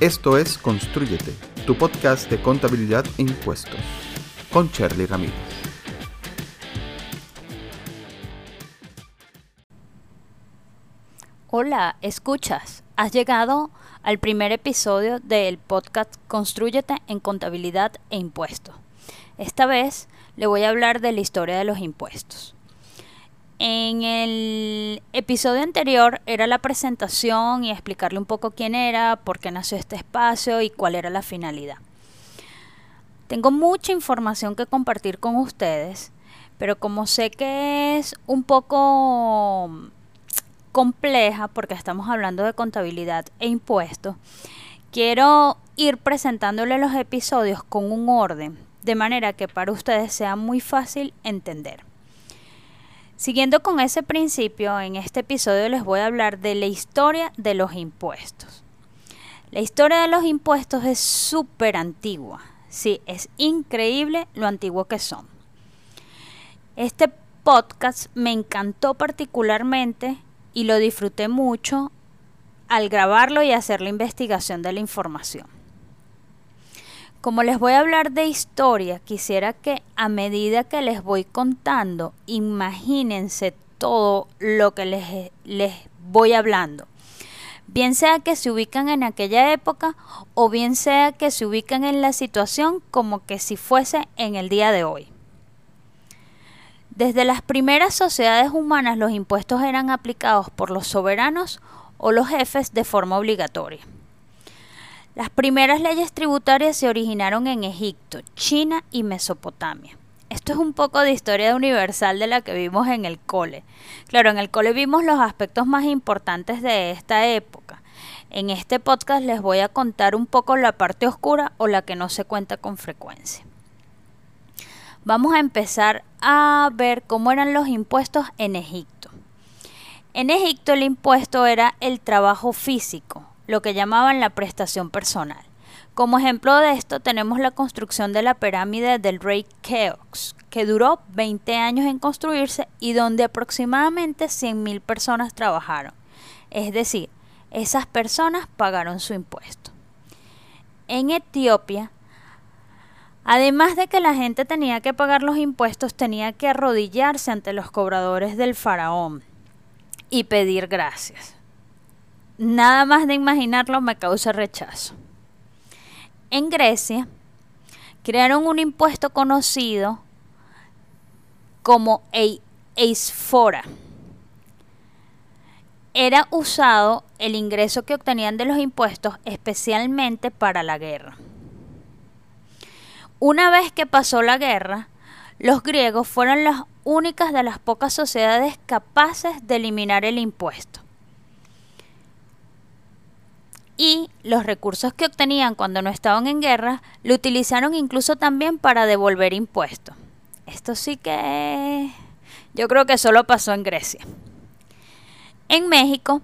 Esto es Constrúyete, tu podcast de contabilidad e impuestos, con Charlie Ramírez. Hola, escuchas. Has llegado al primer episodio del podcast Constrúyete en contabilidad e impuestos. Esta vez le voy a hablar de la historia de los impuestos. En el episodio anterior era la presentación y explicarle un poco quién era, por qué nació este espacio y cuál era la finalidad. Tengo mucha información que compartir con ustedes, pero como sé que es un poco compleja porque estamos hablando de contabilidad e impuestos, quiero ir presentándole los episodios con un orden, de manera que para ustedes sea muy fácil entender. Siguiendo con ese principio, en este episodio les voy a hablar de la historia de los impuestos. La historia de los impuestos es súper antigua. Sí, es increíble lo antiguo que son. Este podcast me encantó particularmente y lo disfruté mucho al grabarlo y hacer la investigación de la información. Como les voy a hablar de historia, quisiera que a medida que les voy contando, imagínense todo lo que les, les voy hablando. Bien sea que se ubican en aquella época o bien sea que se ubican en la situación como que si fuese en el día de hoy. Desde las primeras sociedades humanas los impuestos eran aplicados por los soberanos o los jefes de forma obligatoria. Las primeras leyes tributarias se originaron en Egipto, China y Mesopotamia. Esto es un poco de historia universal de la que vimos en el cole. Claro, en el cole vimos los aspectos más importantes de esta época. En este podcast les voy a contar un poco la parte oscura o la que no se cuenta con frecuencia. Vamos a empezar a ver cómo eran los impuestos en Egipto. En Egipto el impuesto era el trabajo físico, lo que llamaban la prestación personal. Como ejemplo de esto tenemos la construcción de la pirámide del rey Keops, que duró 20 años en construirse y donde aproximadamente 100.000 personas trabajaron. Es decir, esas personas pagaron su impuesto. En Etiopía, además de que la gente tenía que pagar los impuestos, tenía que arrodillarse ante los cobradores del faraón y pedir gracias nada más de imaginarlo me causa rechazo. En Grecia crearon un impuesto conocido como eisfora. Era usado el ingreso que obtenían de los impuestos especialmente para la guerra. Una vez que pasó la guerra, los griegos fueron las únicas de las pocas sociedades capaces de eliminar el impuesto y los recursos que obtenían cuando no estaban en guerra lo utilizaron incluso también para devolver impuestos. Esto sí que yo creo que solo pasó en Grecia. En México,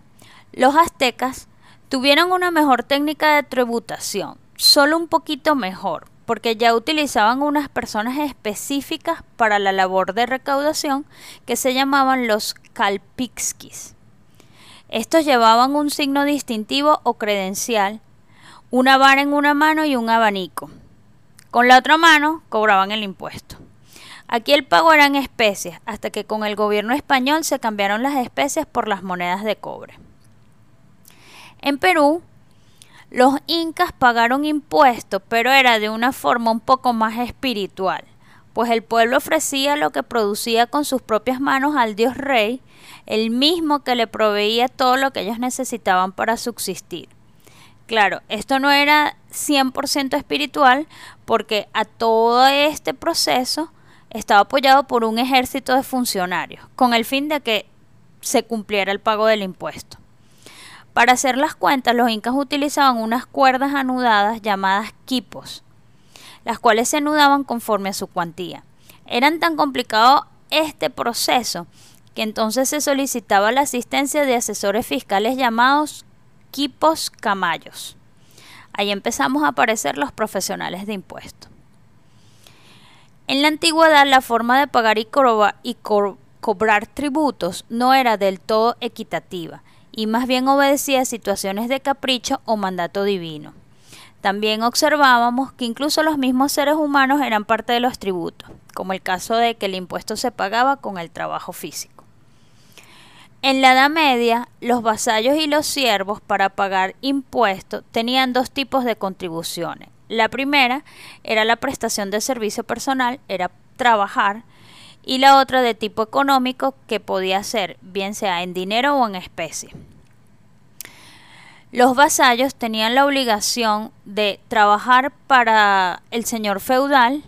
los aztecas tuvieron una mejor técnica de tributación, solo un poquito mejor, porque ya utilizaban unas personas específicas para la labor de recaudación que se llamaban los calpixquis. Estos llevaban un signo distintivo o credencial, una vara en una mano y un abanico. Con la otra mano cobraban el impuesto. Aquí el pago era en especies, hasta que con el gobierno español se cambiaron las especies por las monedas de cobre. En Perú, los incas pagaron impuestos, pero era de una forma un poco más espiritual, pues el pueblo ofrecía lo que producía con sus propias manos al dios rey el mismo que le proveía todo lo que ellos necesitaban para subsistir. Claro, esto no era 100% espiritual porque a todo este proceso estaba apoyado por un ejército de funcionarios, con el fin de que se cumpliera el pago del impuesto. Para hacer las cuentas, los incas utilizaban unas cuerdas anudadas llamadas quipos, las cuales se anudaban conforme a su cuantía. Eran tan complicado este proceso que entonces se solicitaba la asistencia de asesores fiscales llamados quipos camayos. Ahí empezamos a aparecer los profesionales de impuestos. En la antigüedad la forma de pagar y, cobrar tributos no era del todo equitativa y más bien obedecía a situaciones de capricho o mandato divino. También observábamos que incluso los mismos seres humanos eran parte de los tributos, como el caso de que el impuesto se pagaba con el trabajo físico. En la Edad Media, los vasallos y los siervos para pagar impuestos tenían dos tipos de contribuciones. La primera era la prestación de servicio personal, era trabajar, y la otra de tipo económico que podía ser bien sea en dinero o en especie. Los vasallos tenían la obligación de trabajar para el señor feudal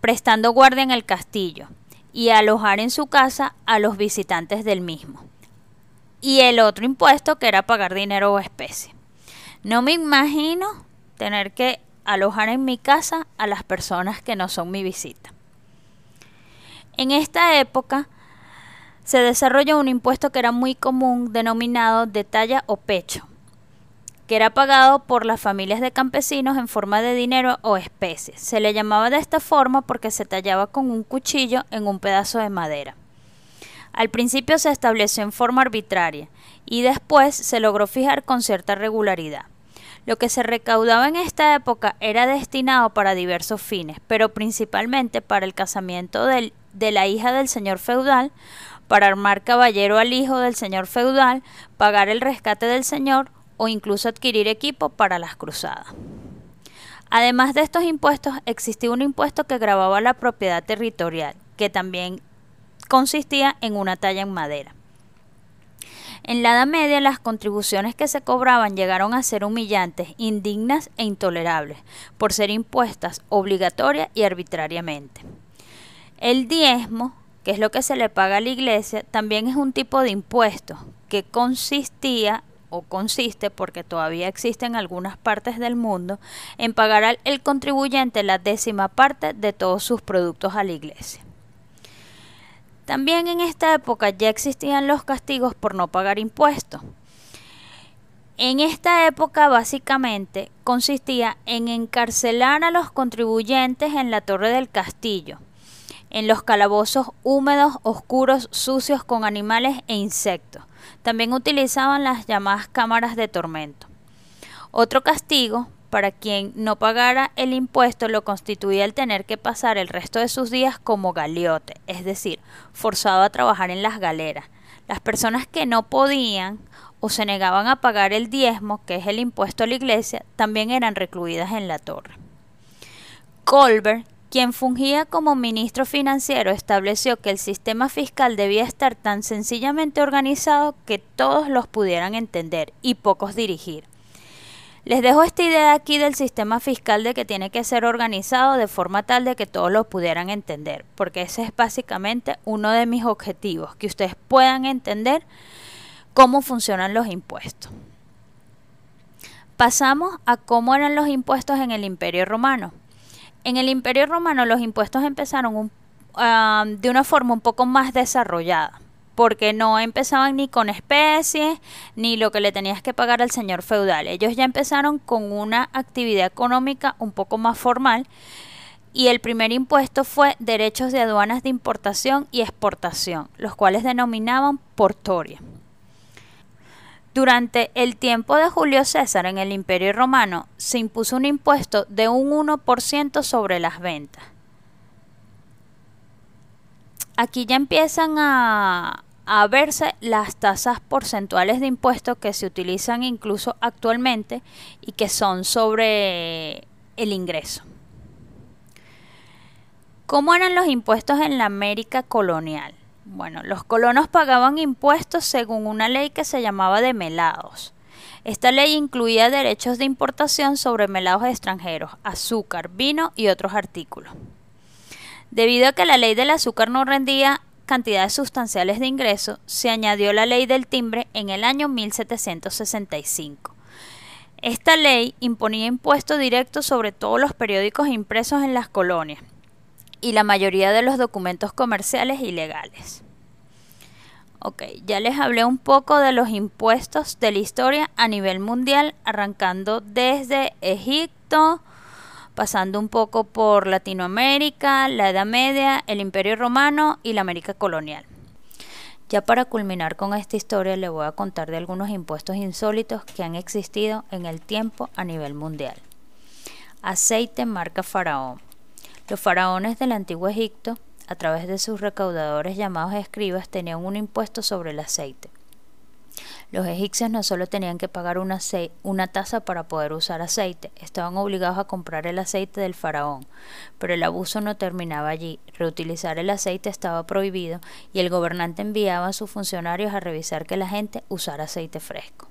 prestando guardia en el castillo y alojar en su casa a los visitantes del mismo. Y el otro impuesto que era pagar dinero o especie. No me imagino tener que alojar en mi casa a las personas que no son mi visita. En esta época se desarrolló un impuesto que era muy común denominado de talla o pecho, que era pagado por las familias de campesinos en forma de dinero o especies. Se le llamaba de esta forma porque se tallaba con un cuchillo en un pedazo de madera. Al principio se estableció en forma arbitraria y después se logró fijar con cierta regularidad. Lo que se recaudaba en esta época era destinado para diversos fines, pero principalmente para el casamiento de la hija del señor feudal, para armar caballero al hijo del señor feudal, pagar el rescate del señor o incluso adquirir equipo para las cruzadas. Además de estos impuestos, existía un impuesto que grababa la propiedad territorial, que también consistía en una talla en madera. En la Edad Media las contribuciones que se cobraban llegaron a ser humillantes, indignas e intolerables, por ser impuestas obligatorias y arbitrariamente. El diezmo, que es lo que se le paga a la iglesia, también es un tipo de impuesto que consistía o consiste, porque todavía existe en algunas partes del mundo, en pagar al el contribuyente la décima parte de todos sus productos a la iglesia. También en esta época ya existían los castigos por no pagar impuestos. En esta época básicamente consistía en encarcelar a los contribuyentes en la torre del castillo, en los calabozos húmedos, oscuros, sucios con animales e insectos. También utilizaban las llamadas cámaras de tormento. Otro castigo para quien no pagara el impuesto lo constituía el tener que pasar el resto de sus días como galiote, es decir, forzado a trabajar en las galeras. Las personas que no podían o se negaban a pagar el diezmo, que es el impuesto a la iglesia, también eran recluidas en la torre. Colbert quien fungía como ministro financiero estableció que el sistema fiscal debía estar tan sencillamente organizado que todos los pudieran entender y pocos dirigir. Les dejo esta idea aquí del sistema fiscal de que tiene que ser organizado de forma tal de que todos lo pudieran entender, porque ese es básicamente uno de mis objetivos, que ustedes puedan entender cómo funcionan los impuestos. Pasamos a cómo eran los impuestos en el Imperio Romano. En el Imperio Romano los impuestos empezaron de una forma un poco más desarrollada, porque no empezaban ni con especies, ni lo que le tenías que pagar al señor feudal. Ellos ya empezaron con una actividad económica un poco más formal y el primer impuesto fue derechos de aduanas de importación y exportación, los cuales denominaban portoria. Durante el tiempo de Julio César en el Imperio Romano se impuso un impuesto de un 1% sobre las ventas. Aquí ya empiezan a, a verse las tasas porcentuales de impuestos que se utilizan incluso actualmente y que son sobre el ingreso. ¿Cómo eran los impuestos en la América colonial? Bueno, los colonos pagaban impuestos según una ley que se llamaba de melados. Esta ley incluía derechos de importación sobre melados extranjeros, azúcar, vino y otros artículos. Debido a que la ley del azúcar no rendía cantidades sustanciales de ingresos, se añadió la ley del timbre en el año 1765. Esta ley imponía impuestos directos sobre todos los periódicos impresos en las colonias, y la mayoría de los documentos comerciales ilegales. Ok, ya les hablé un poco de los impuestos de la historia a nivel mundial, arrancando desde Egipto, pasando un poco por Latinoamérica, la Edad Media, el Imperio Romano y la América colonial. Ya para culminar con esta historia le voy a contar de algunos impuestos insólitos que han existido en el tiempo a nivel mundial. Aceite marca Faraón. Los faraones del antiguo Egipto, a través de sus recaudadores llamados escribas, tenían un impuesto sobre el aceite. Los egipcios no solo tenían que pagar una, tasa para poder usar aceite, estaban obligados a comprar el aceite del faraón. Pero el abuso no terminaba allí. Reutilizar el aceite estaba prohibido y el gobernante enviaba a sus funcionarios a revisar que la gente usara aceite fresco.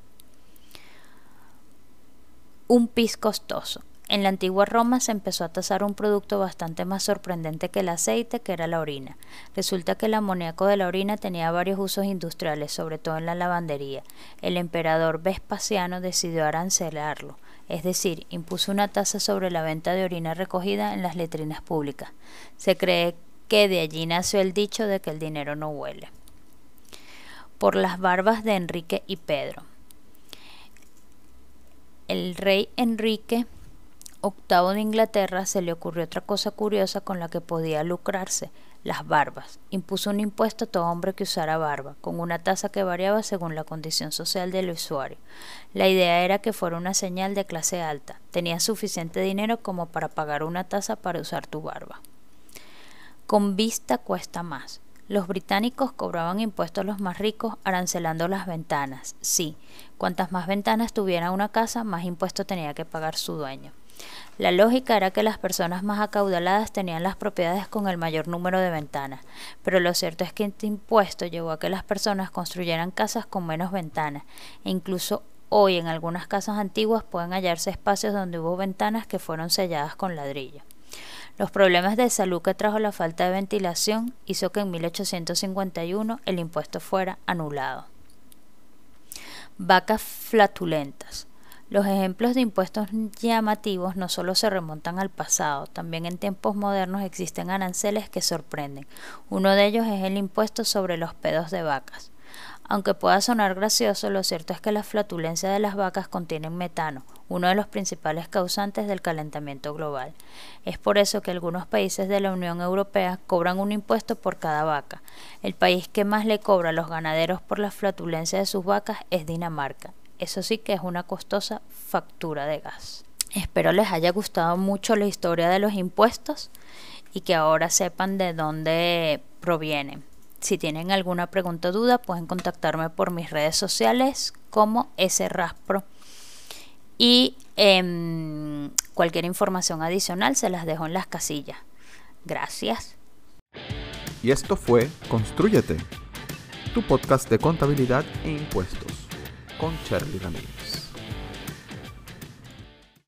Un pis costoso. En la antigua Roma se empezó a tasar un producto bastante más sorprendente que el aceite, que era la orina. Resulta que el amoníaco de la orina tenía varios usos industriales, sobre todo en la lavandería. El emperador Vespasiano decidió arancelarlo, es decir, impuso una tasa sobre la venta de orina recogida en las letrinas públicas. Se cree que de allí nació el dicho de que el dinero no huele. Por las barbas de Enrique y Pedro. El rey Enrique octavo de Inglaterra se le ocurrió otra cosa curiosa con la que podía lucrarse, las barbas. Impuso un impuesto a todo hombre que usara barba, con una tasa que variaba según la condición social del usuario. La idea era que fuera una señal de clase alta. Tenías suficiente dinero como para pagar una tasa para usar tu barba. Con vista cuesta más. Los británicos cobraban impuestos a los más ricos arancelando las ventanas. Sí, cuantas más ventanas tuviera una casa, más impuesto tenía que pagar su dueño. La lógica era que las personas más acaudaladas tenían las propiedades con el mayor número de ventanas, pero lo cierto es que este impuesto llevó a que las personas construyeran casas con menos ventanas, e incluso hoy en algunas casas antiguas pueden hallarse espacios donde hubo ventanas que fueron selladas con ladrillo. Los problemas de salud que trajo la falta de ventilación hizo que en 1851 el impuesto fuera anulado. Vacas flatulentas. Los ejemplos de impuestos llamativos no solo se remontan al pasado, también en tiempos modernos existen aranceles que sorprenden. Uno de ellos es el impuesto sobre los pedos de vacas. Aunque pueda sonar gracioso, lo cierto es que la flatulencia de las vacas contienen metano, uno de los principales causantes del calentamiento global. Es por eso que algunos países de la Unión Europea cobran un impuesto por cada vaca. El país que más le cobra a los ganaderos por la flatulencia de sus vacas es Dinamarca. Eso sí que es una costosa factura de gas. Espero les haya gustado mucho la historia de los impuestos y que ahora sepan de dónde provienen. Si tienen alguna pregunta o duda, pueden contactarme por mis redes sociales como sraspro. Y em, cualquier información adicional se las dejo en las casillas. Gracias. Y esto fue Construyete, tu podcast de contabilidad e impuestos con Charlie Ramírez.